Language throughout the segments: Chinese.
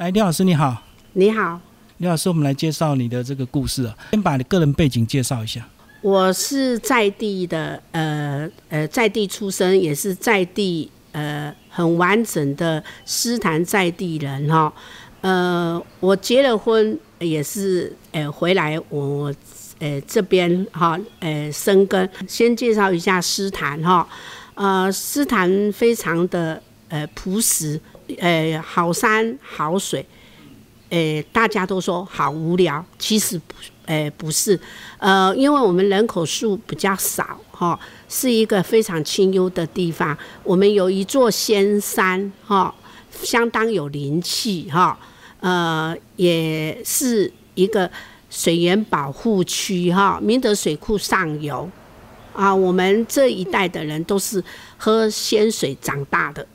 来，李老师你好，你好，李老师，我们来介绍你的这个故事啊。先把你个人背景介绍一下。我是在地的，呃呃，在地出生，也是在地，呃，很完整的诗坛在地人哈。呃，我结了婚，也是呃回来我呃这边哈，呃生根。先介绍一下诗坛哈，呃，诗坛非常的呃朴实，呃好山好水，呃大家都说好无聊，其实不。哎，不是，呃，因为我们人口数比较少，哈，是一个非常清幽的地方。我们有一座仙山，哈，相当有灵气，哈，呃，也是一个水源保护区，哈，明德水库上游，啊，我们这一代的人都是喝仙水长大的，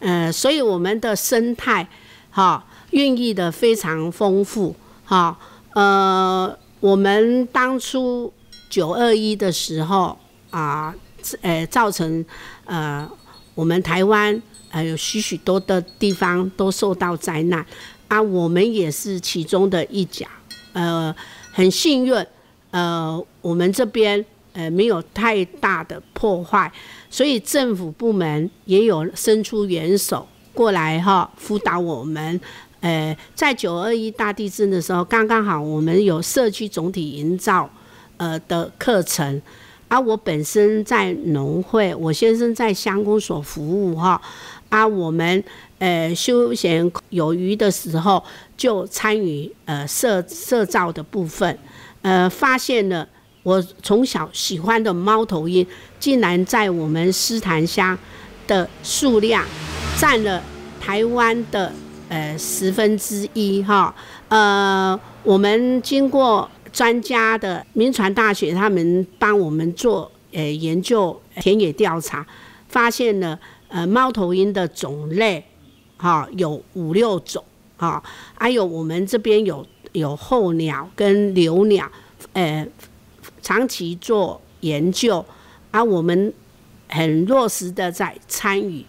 呃，所以我们的生态，哈，孕育的非常丰富，哈。呃，我们当初九二一的时候啊，呃，造成呃，我们台湾呃有许许多的地方都受到灾难啊，我们也是其中的一角。呃，很幸运，呃，我们这边呃没有太大的破坏，所以政府部门也有伸出援手过来哈，辅导我们。呃，在九二一大地震的时候，刚刚好我们有社区总体营造呃的课程，而我本身在农会，我先生在乡公所服务哈，啊，我们呃休闲有余的时候就参与呃社社造的部分，呃，发现了我从小喜欢的猫头鹰，竟然在我们斯坦乡的数量占了台湾的。呃，十分之一哈，呃，我们经过专家的民传大学，他们帮我们做呃研究田野调查，发现了呃猫头鹰的种类，哈有五六种，哈，还有我们这边有有候鸟跟留鸟，呃，长期做研究，而我们很落实的在参与，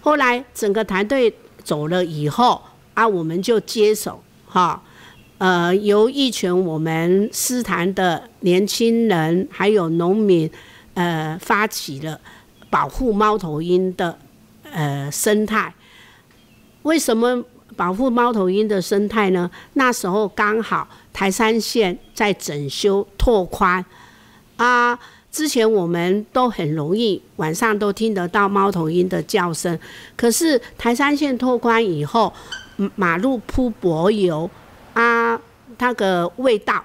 后来整个团队。走了以后啊，我们就接手哈，呃，由一群我们斯坦的年轻人还有农民，呃，发起了保护猫头鹰的呃生态。为什么保护猫头鹰的生态呢？那时候刚好台山县在整修拓宽啊。之前我们都很容易晚上都听得到猫头鹰的叫声，可是台山线拓宽以后，马路铺柏油啊，那个味道，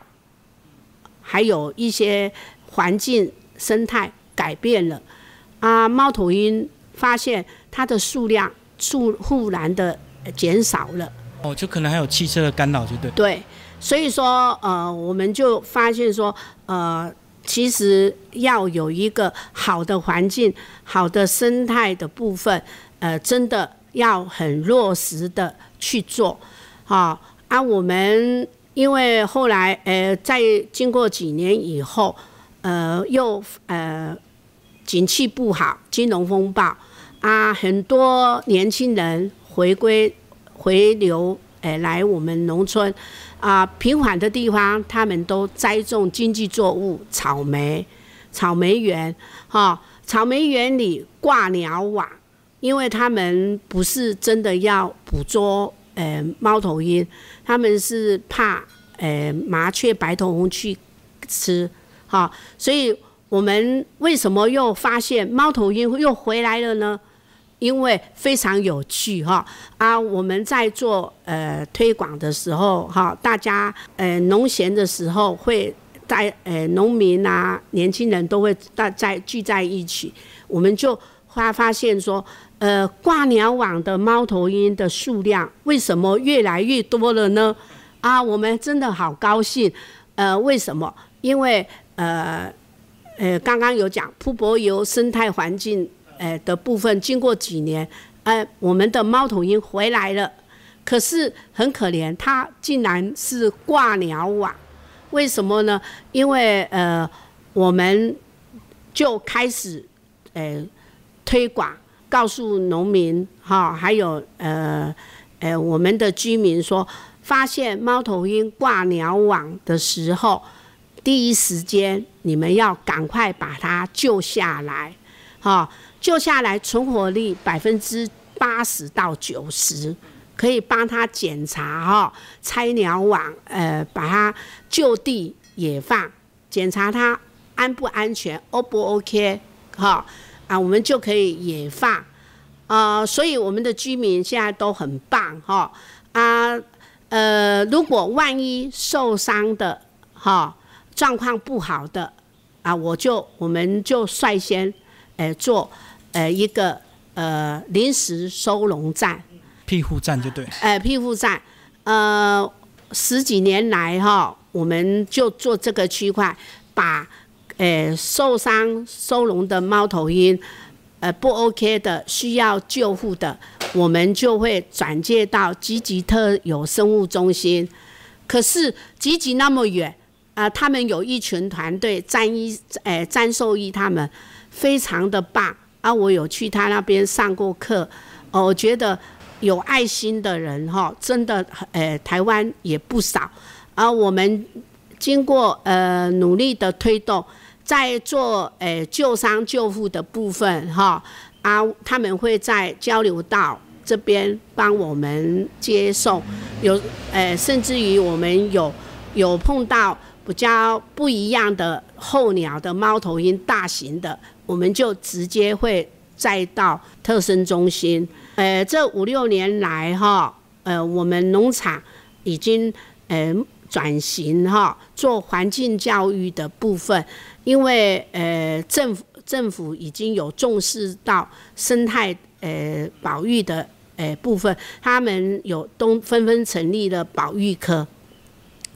还有一些环境生态改变了啊，猫头鹰发现它的数量数忽然的减少了。哦，就可能还有汽车的干扰，就对。对，所以说呃，我们就发现说呃。其实要有一个好的环境、好的生态的部分，呃，真的要很落实的去做，好啊。我们因为后来呃，在经过几年以后，呃，又呃，景气不好，金融风暴啊，很多年轻人回归回流，诶，来我们农村。啊，平缓的地方，他们都栽种经济作物，草莓、草莓园，哈，草莓园里挂鸟网，因为他们不是真的要捕捉，呃，猫头鹰，他们是怕，呃，麻雀、白头翁去吃，哈，所以我们为什么又发现猫头鹰又回来了呢？因为非常有趣哈啊！我们在做呃推广的时候哈，大家呃农闲的时候会在呃农民啊年轻人都会大在聚在一起，我们就发发现说呃挂鸟网的猫头鹰的数量为什么越来越多了呢？啊，我们真的好高兴！呃，为什么？因为呃呃刚刚有讲铺柏油生态环境。哎的部分，经过几年，哎，我们的猫头鹰回来了，可是很可怜，它竟然是挂鸟网，为什么呢？因为呃，我们就开始呃推广，告诉农民哈，还有呃呃，我们的居民说，发现猫头鹰挂鸟网的时候，第一时间你们要赶快把它救下来，哈，救下来存活率百分之八十到九十，可以帮他检查哈，拆鸟网，呃，把它就地野放，检查它安不安全，O 不 OK，哈，啊，我们就可以野放。啊，所以我们的居民现在都很棒哈啊，呃，如果万一受伤的哈状况不好的啊，我就我们就率先呃做呃一个呃临时收容站，庇护站就对，呃庇护站，呃十几年来哈，我们就做这个区块，把呃受伤收容的猫头鹰。呃，不 OK 的，需要救护的，我们就会转介到积极特有生物中心。可是积极那么远，啊，他们有一群团队，詹医，呃，詹兽医他们非常的棒啊。我有去他那边上过课，哦，我觉得有爱心的人哈，真的，诶，台湾也不少。啊，我们经过呃努力的推动。在做诶救伤救护的部分哈啊，他们会在交流道这边帮我们接送，有诶甚至于我们有有碰到比较不一样的候鸟的猫头鹰大型的，我们就直接会再到特生中心。呃，这五六年来哈，呃，我们农场已经呃转型哈，做环境教育的部分。因为呃，政府政府已经有重视到生态呃保育的呃部分，他们有都纷纷成立了保育科，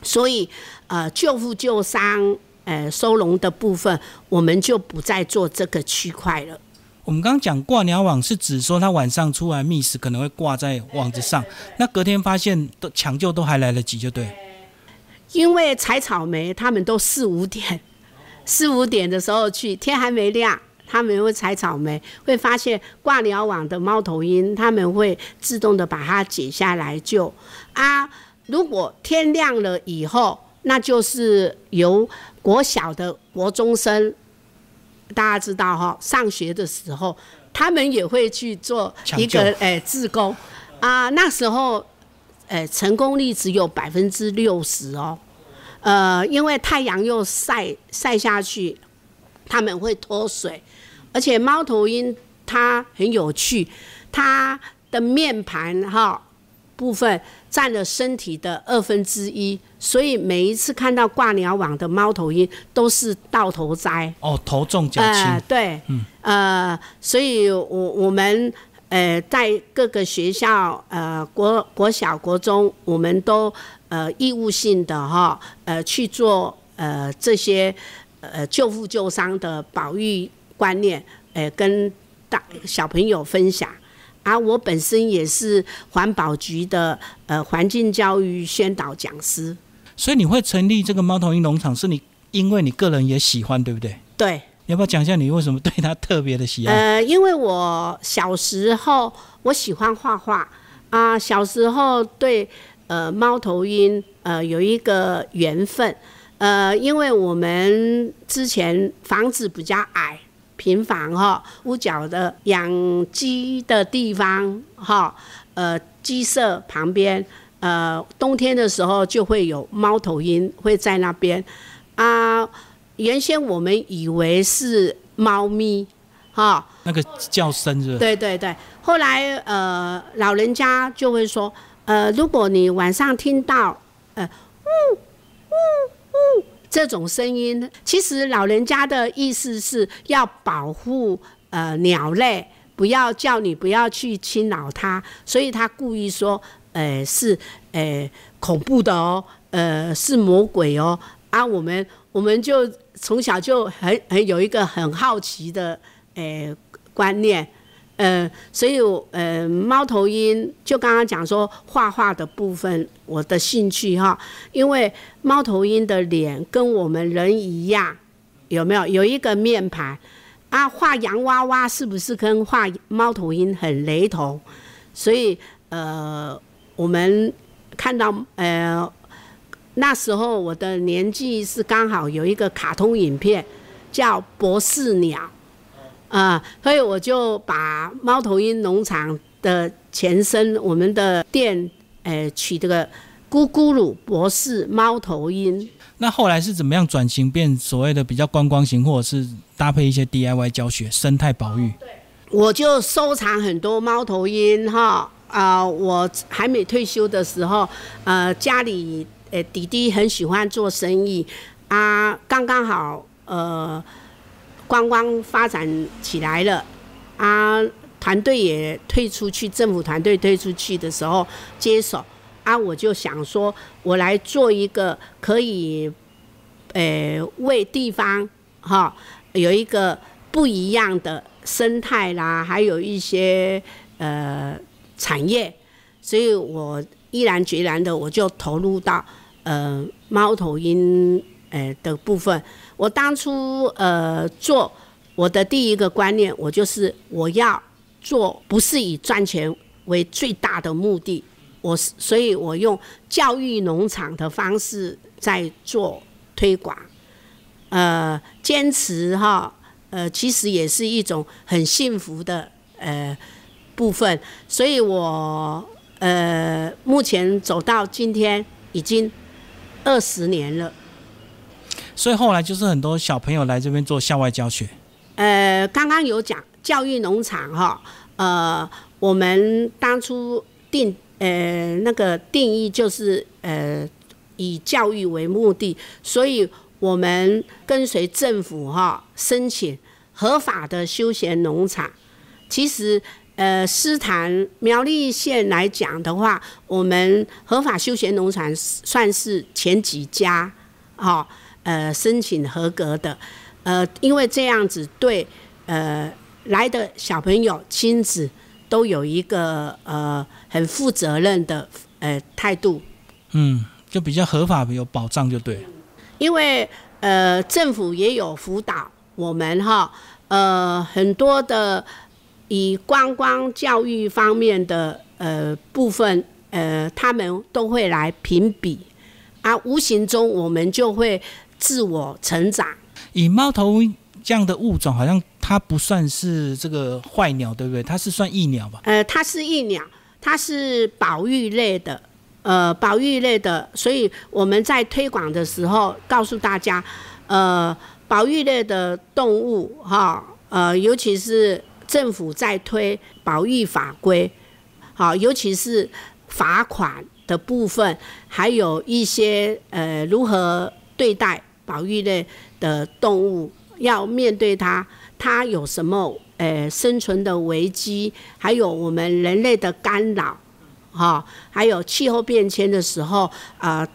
所以呃救护救伤呃收容的部分，我们就不再做这个区块了。我们刚刚讲挂鸟网是指说，它晚上出来觅食可能会挂在网子上，那隔天发现都抢救都还来得及，就对。因为采草莓，他们都四五点。四五点的时候去，天还没亮，他们会采草莓，会发现挂鸟网的猫头鹰，他们会自动的把它解下来救。啊，如果天亮了以后，那就是由国小的国中生，大家知道哈，上学的时候，他们也会去做一个诶自工。啊，那时候诶成功率只有百分之六十哦。呃，因为太阳又晒晒下去，他们会脱水，而且猫头鹰它很有趣，它的面盘哈部分占了身体的二分之一，所以每一次看到挂鸟网的猫头鹰都是到头栽。哦，头重脚轻。对，嗯，呃，所以我我们呃在各个学校呃国国小国中，我们都。呃，义务性的哈，呃，去做呃这些呃救父救伤的保育观念，呃，跟大小朋友分享。啊，我本身也是环保局的呃环境教育宣导讲师。所以你会成立这个猫头鹰农场，是你因为你个人也喜欢，对不对？对。要不要讲一下你为什么对它特别的喜爱？呃，因为我小时候我喜欢画画啊，小时候对。呃，猫头鹰呃有一个缘分，呃，因为我们之前房子比较矮，平房哈，屋角的养鸡的地方哈，呃，鸡舍旁边，呃，冬天的时候就会有猫头鹰会在那边啊。原先我们以为是猫咪哈，那个叫声是？对对对，后来呃，老人家就会说。呃，如果你晚上听到呃呜呜呜这种声音，其实老人家的意思是要保护呃鸟类，不要叫你不要去侵扰它，所以他故意说，呃是呃恐怖的哦，呃是魔鬼哦啊，我们我们就从小就很很有一个很好奇的呃观念。呃，所以呃，猫头鹰就刚刚讲说画画的部分，我的兴趣哈，因为猫头鹰的脸跟我们人一样，有没有有一个面盘啊？画洋娃娃是不是跟画猫头鹰很雷同？所以呃，我们看到呃那时候我的年纪是刚好有一个卡通影片叫《博士鸟》啊，所以我就把猫头鹰农场的前身，我们的店呃取这个“咕咕噜博士猫头鹰”。那后来是怎么样转型变所谓的比较观光型，或者是搭配一些 DIY 教学、生态保育？对我就收藏很多猫头鹰哈啊！我还没退休的时候，呃，家里呃弟弟很喜欢做生意啊，刚刚好呃观光发展起来了啊，团队也退出去，政府团队退出去的时候接手。啊，我就想说，我来做一个可以，呃，为地方哈有一个不一样的生态啦，还有一些呃产业，所以我毅然决然的我就投入到呃猫头鹰呃的部分。我当初呃做我的第一个观念，我就是我要做，不是以赚钱为最大的目的。我所以，我用教育农场的方式在做推广，呃，坚持哈，呃，其实也是一种很幸福的呃部分。所以我呃目前走到今天已经二十年了。所以后来就是很多小朋友来这边做校外教学。呃，刚刚有讲教育农场哈，呃，我们当初定。呃，那个定义就是呃，以教育为目的，所以我们跟随政府哈申请合法的休闲农场。其实，呃，斯坦苗栗县来讲的话，我们合法休闲农场算是前几家，哈，呃，申请合格的。呃，因为这样子对呃来的小朋友亲子。都有一个呃很负责任的呃态度，嗯，就比较合法有保障就对。因为呃政府也有辅导我们哈，呃很多的以观光教育方面的呃部分呃他们都会来评比，啊无形中我们就会自我成长。以猫头鹰这样的物种好像。它不算是这个坏鸟，对不对？它是算益鸟吧？呃，它是益鸟，它是保育类的，呃，保育类的。所以我们在推广的时候，告诉大家，呃，保育类的动物，哈，呃，尤其是政府在推保育法规，好，尤其是罚款的部分，还有一些呃，如何对待保育类的动物，要面对它。它有什么呃生存的危机？还有我们人类的干扰，哈，还有气候变迁的时候啊，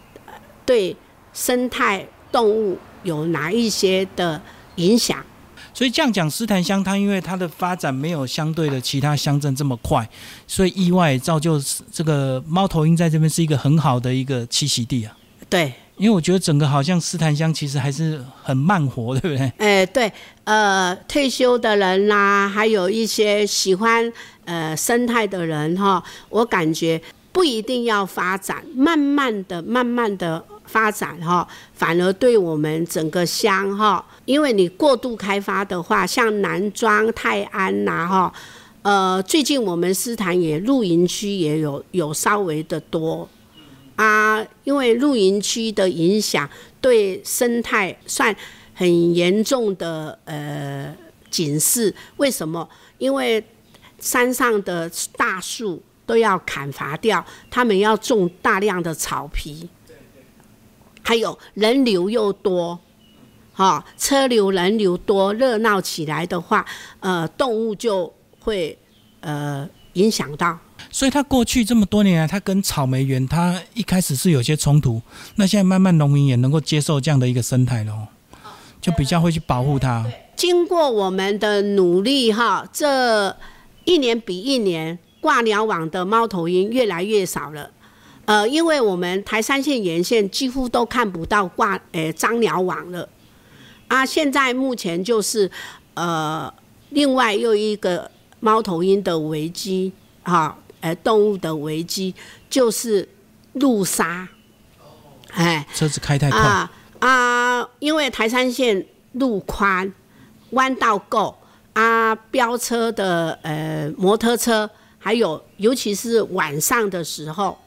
对生态动物有哪一些的影响？所以这样讲，斯坦乡它因为它的发展没有相对的其他乡镇这么快，所以意外造就这个猫头鹰在这边是一个很好的一个栖息地啊。对。因为我觉得整个好像斯坦乡其实还是很慢活，对不对？哎，对，呃，退休的人啦，还有一些喜欢呃生态的人哈，我感觉不一定要发展，慢慢的、慢慢的发展哈，反而对我们整个乡哈，因为你过度开发的话，像南庄、泰安呐哈，呃，最近我们斯坦也露营区也有有稍微的多。啊，因为露营区的影响对生态算很严重的呃警示。为什么？因为山上的大树都要砍伐掉，他们要种大量的草皮。还有人流又多，哈，车流人流多，热闹起来的话，呃，动物就会呃影响到。所以，他过去这么多年来，他跟草莓园，他一开始是有些冲突。那现在慢慢农民也能够接受这样的一个生态了，就比较会去保护它。经过我们的努力，哈，这一年比一年挂鸟网的猫头鹰越来越少了。呃，因为我们台山县沿线几乎都看不到挂呃张鸟网了。啊，现在目前就是呃，另外又一个猫头鹰的危机，哈。呃动物的危机，就是路杀。哎，车子开太快啊啊！因为台山线路宽，弯道够啊，飙车的呃摩托车，还有尤其是晚上的时候，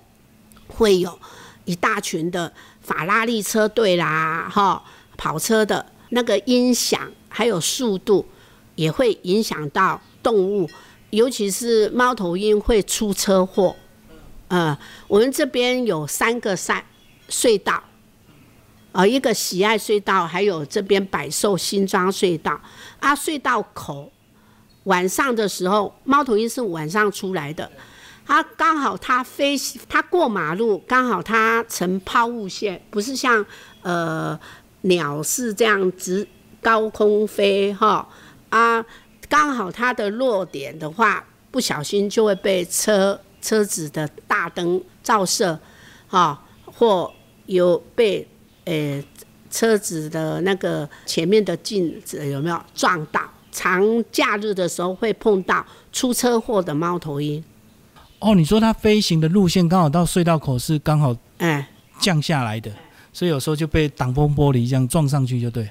会有一大群的法拉利车队啦，哈，跑车的那个音响还有速度，也会影响到动物，尤其是猫头鹰会出车祸。呃，我们这边有三个山。隧道，呃，一个喜爱隧道，还有这边百寿新庄隧道啊。隧道口晚上的时候，猫头鹰是晚上出来的，它刚好它飞，它过马路刚好它呈抛物线，不是像呃鸟是这样直高空飞哈啊，刚好它的弱点的话，不小心就会被车车子的大灯照射，哈或。有被呃车子的那个前面的镜子有没有撞到？长假日的时候会碰到出车祸的猫头鹰。哦，你说它飞行的路线刚好到隧道口是刚好哎降下来的，所以有时候就被挡风玻璃这样撞上去就对。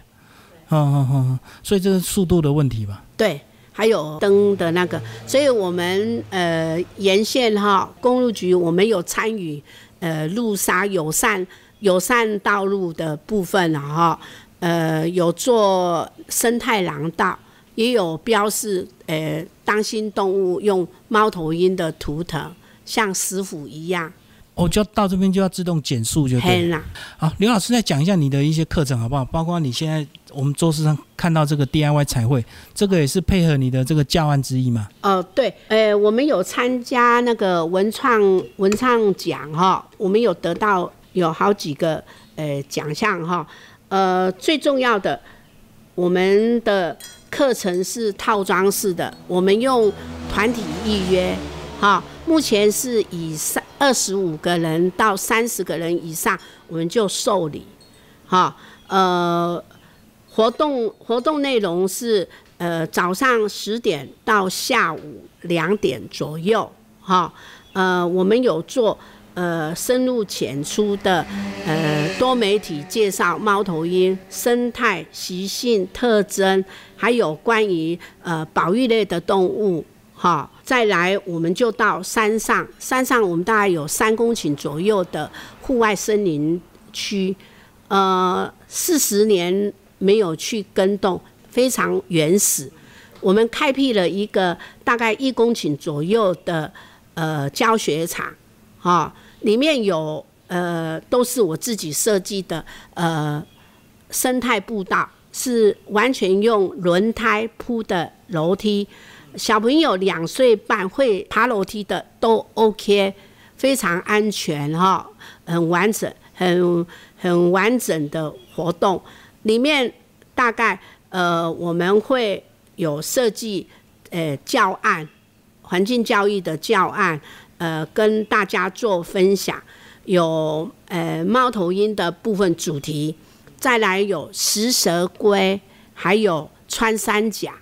嗯嗯嗯，所以这是速度的问题吧？对，还有灯的那个，所以我们呃沿线哈公路局我们有参与呃路杀友善。友善道路的部分了哈，呃，有做生态廊道，也有标示，呃，当心动物用猫头鹰的图腾，像石虎一样。哦，就到这边就要自动减速就对了。好，刘老师再讲一下你的一些课程好不好？包括你现在我们桌子上看到这个 DIY 彩绘，这个也是配合你的这个教案之一嘛？哦，对，呃，我们有参加那个文创文创奖哈，我们有得到。有好几个呃奖项哈，呃最重要的，我们的课程是套装式的，我们用团体预约哈，目前是以三二十五个人到三十个人以上，我们就受理哈，呃活动活动内容是呃早上十点到下午两点左右哈，呃我们有做。呃，深入浅出的呃多媒体介绍猫头鹰生态习性特征，还有关于呃保育类的动物，哈，再来我们就到山上，山上我们大概有三公顷左右的户外森林区，呃，四十年没有去耕动，非常原始，我们开辟了一个大概一公顷左右的呃教学场，哈。里面有呃，都是我自己设计的呃生态步道，是完全用轮胎铺的楼梯。小朋友两岁半会爬楼梯的都 OK，非常安全哈，很完整，很很完整的活动。里面大概呃我们会有设计呃教案，环境教育的教案。呃，跟大家做分享，有呃猫头鹰的部分主题，再来有食蛇龟，还有穿山甲，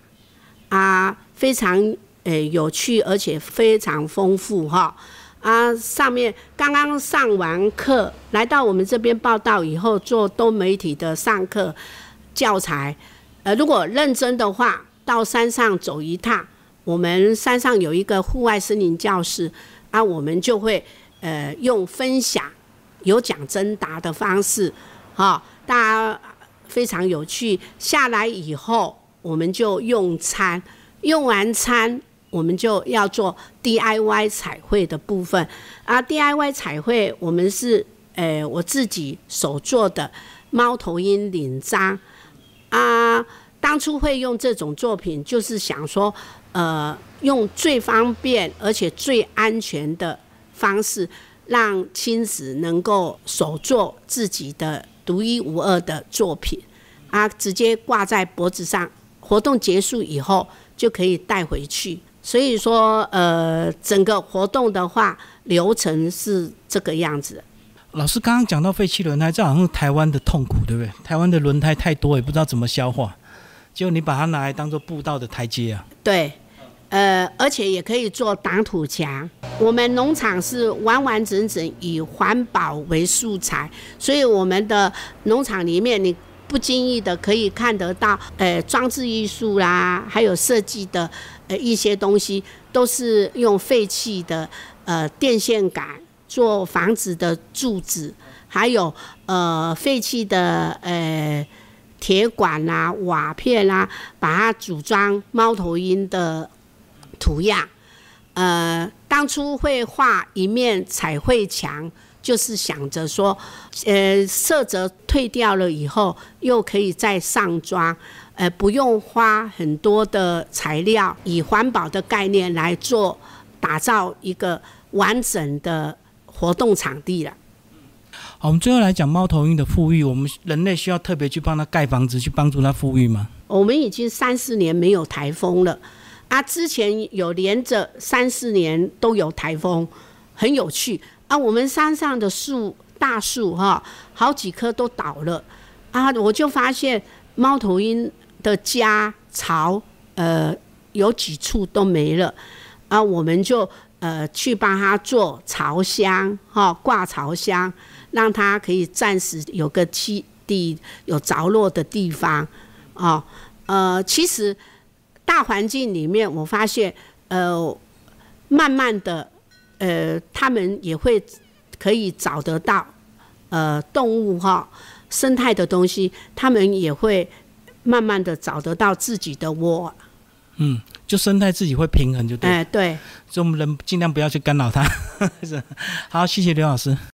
啊，非常呃有趣，而且非常丰富哈。啊，上面刚刚上完课，来到我们这边报道以后，做多媒体的上课教材。呃，如果认真的话，到山上走一趟，我们山上有一个户外森林教室。啊，我们就会呃用分享、有奖征答的方式，哈，大家非常有趣。下来以后，我们就用餐，用完餐，我们就要做 DIY 彩绘的部分。啊，DIY 彩绘，我们是呃我自己手做的猫头鹰领章。啊，当初会用这种作品，就是想说。呃，用最方便而且最安全的方式，让亲子能够手做自己的独一无二的作品，啊，直接挂在脖子上，活动结束以后就可以带回去。所以说，呃，整个活动的话流程是这个样子。老师刚刚讲到废弃轮胎，这好像台湾的痛苦，对不对？台湾的轮胎太多，也不知道怎么消化，就你把它拿来当做步道的台阶啊。对。呃，而且也可以做挡土墙。我们农场是完完整整以环保为素材，所以我们的农场里面你不经意的可以看得到，呃，装置艺术啦，还有设计的呃一些东西，都是用废弃的呃电线杆做房子的柱子，还有呃废弃的呃。铁管啦、瓦片啦，把它组装猫头鹰的图样。呃，当初会画一面彩绘墙，就是想着说，呃，色泽退掉了以后，又可以再上妆，呃，不用花很多的材料，以环保的概念来做打造一个完整的活动场地了。我们最后来讲猫头鹰的富裕，我们人类需要特别去帮它盖房子，去帮助它富裕吗？我们已经三四年没有台风了，啊，之前有连着三四年都有台风，很有趣啊。我们山上的树，大树哈，好几棵都倒了啊，我就发现猫头鹰的家巢，呃，有几处都没了啊，我们就呃去帮它做巢箱，哈，挂巢箱。让它可以暂时有个栖地、有着落的地方，哦，呃，其实大环境里面，我发现，呃，慢慢的，呃，他们也会可以找得到，呃，动物哈，生态的东西，他们也会慢慢的找得到自己的窝。嗯，就生态自己会平衡就对。哎，对。所以我们人尽量不要去干扰它。好，谢谢刘老师。